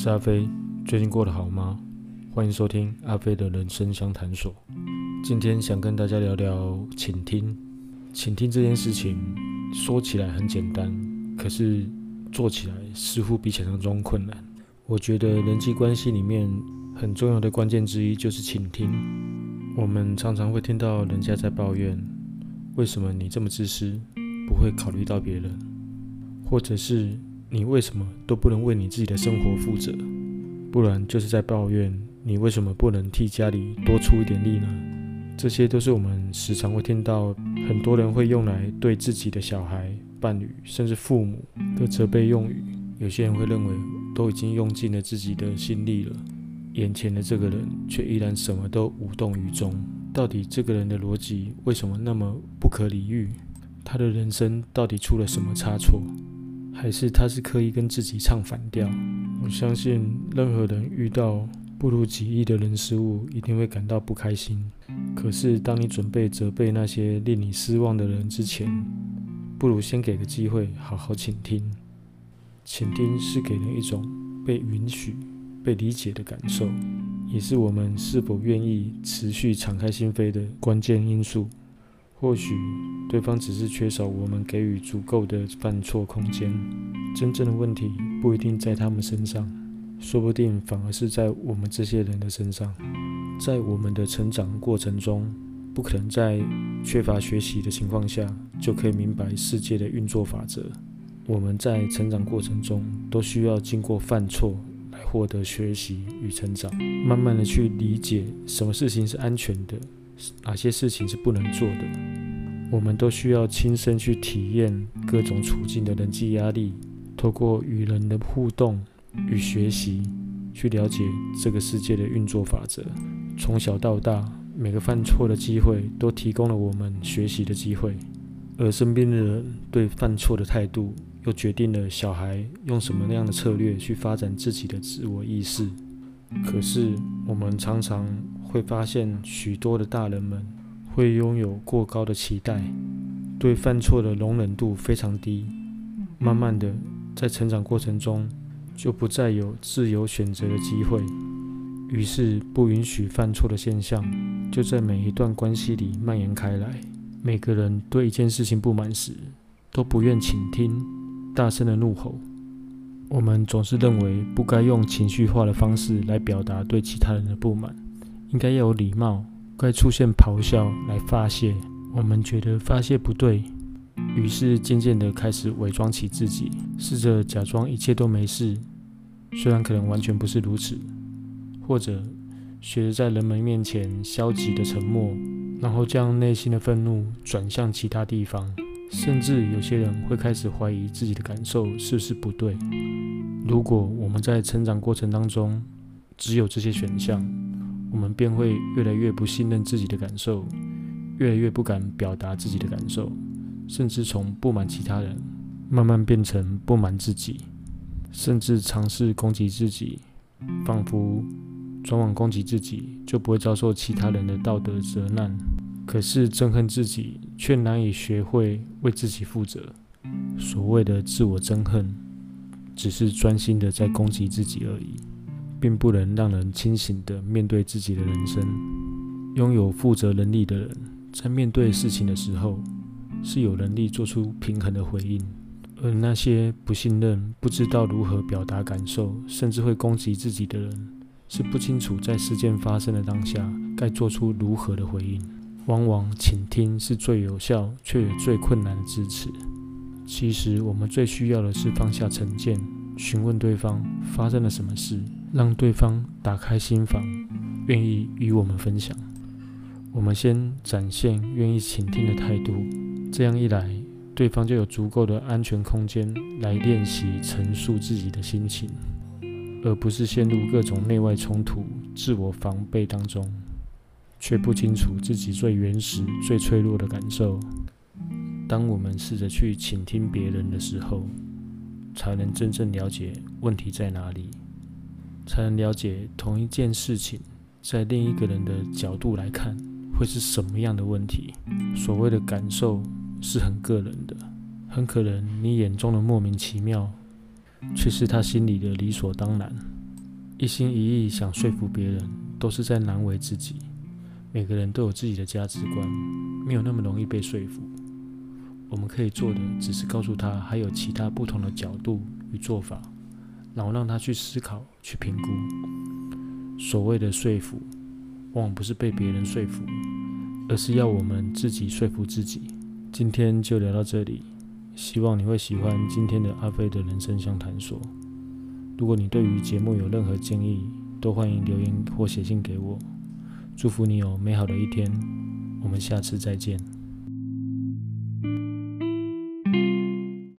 是阿飞，最近过得好吗？欢迎收听阿飞的人生相谈所。今天想跟大家聊聊倾听。倾听这件事情说起来很简单，可是做起来似乎比想象中困难。我觉得人际关系里面很重要的关键之一就是倾听。我们常常会听到人家在抱怨：为什么你这么自私，不会考虑到别人？或者是你为什么都不能为你自己的生活负责？不然就是在抱怨你为什么不能替家里多出一点力呢？这些都是我们时常会听到，很多人会用来对自己的小孩、伴侣，甚至父母的责备用语。有些人会认为都已经用尽了自己的心力了，眼前的这个人却依然什么都无动于衷。到底这个人的逻辑为什么那么不可理喻？他的人生到底出了什么差错？还是他是刻意跟自己唱反调？我相信任何人遇到不如己意的人事物，一定会感到不开心。可是当你准备责备那些令你失望的人之前，不如先给个机会，好好倾听。倾听是给人一种被允许、被理解的感受，也是我们是否愿意持续敞开心扉的关键因素。或许对方只是缺少我们给予足够的犯错空间，真正的问题不一定在他们身上，说不定反而是在我们这些人的身上。在我们的成长过程中，不可能在缺乏学习的情况下就可以明白世界的运作法则。我们在成长过程中都需要经过犯错来获得学习与成长，慢慢的去理解什么事情是安全的。哪些事情是不能做的？我们都需要亲身去体验各种处境的人际压力，透过与人的互动与学习，去了解这个世界的运作法则。从小到大，每个犯错的机会都提供了我们学习的机会，而身边的人对犯错的态度，又决定了小孩用什么样的策略去发展自己的自我意识。可是，我们常常。会发现许多的大人们会拥有过高的期待，对犯错的容忍度非常低。慢慢的，在成长过程中就不再有自由选择的机会，于是不允许犯错的现象就在每一段关系里蔓延开来。每个人对一件事情不满时，都不愿倾听，大声的怒吼。我们总是认为不该用情绪化的方式来表达对其他人的不满。应该要有礼貌，该出现咆哮来发泄。我们觉得发泄不对，于是渐渐的开始伪装起自己，试着假装一切都没事，虽然可能完全不是如此。或者学着在人们面前消极的沉默，然后将内心的愤怒转向其他地方。甚至有些人会开始怀疑自己的感受是不是不对。如果我们在成长过程当中只有这些选项，我们便会越来越不信任自己的感受，越来越不敢表达自己的感受，甚至从不满其他人慢慢变成不满自己，甚至尝试攻击自己，仿佛转往攻击自己就不会遭受其他人的道德责难。可是憎恨自己，却难以学会为自己负责。所谓的自我憎恨，只是专心的在攻击自己而已。并不能让人清醒地面对自己的人生。拥有负责能力的人，在面对事情的时候，是有能力做出平衡的回应；而那些不信任、不知道如何表达感受，甚至会攻击自己的人，是不清楚在事件发生的当下该做出如何的回应。往往倾听是最有效却也最困难的支持。其实，我们最需要的是放下成见，询问对方发生了什么事。让对方打开心房，愿意与我们分享。我们先展现愿意倾听的态度，这样一来，对方就有足够的安全空间来练习陈述自己的心情，而不是陷入各种内外冲突、自我防备当中，却不清楚自己最原始、最脆弱的感受。当我们试着去倾听别人的时候，才能真正了解问题在哪里。才能了解同一件事情，在另一个人的角度来看，会是什么样的问题。所谓的感受是很个人的，很可能你眼中的莫名其妙，却是他心里的理所当然。一心一意想说服别人，都是在难为自己。每个人都有自己的价值观，没有那么容易被说服。我们可以做的，只是告诉他还有其他不同的角度与做法，然后让他去思考、去评估。所谓的说服，往往不是被别人说服，而是要我们自己说服自己。今天就聊到这里，希望你会喜欢今天的阿飞的人生相谈所。如果你对于节目有任何建议，都欢迎留言或写信给我。祝福你有美好的一天，我们下次再见。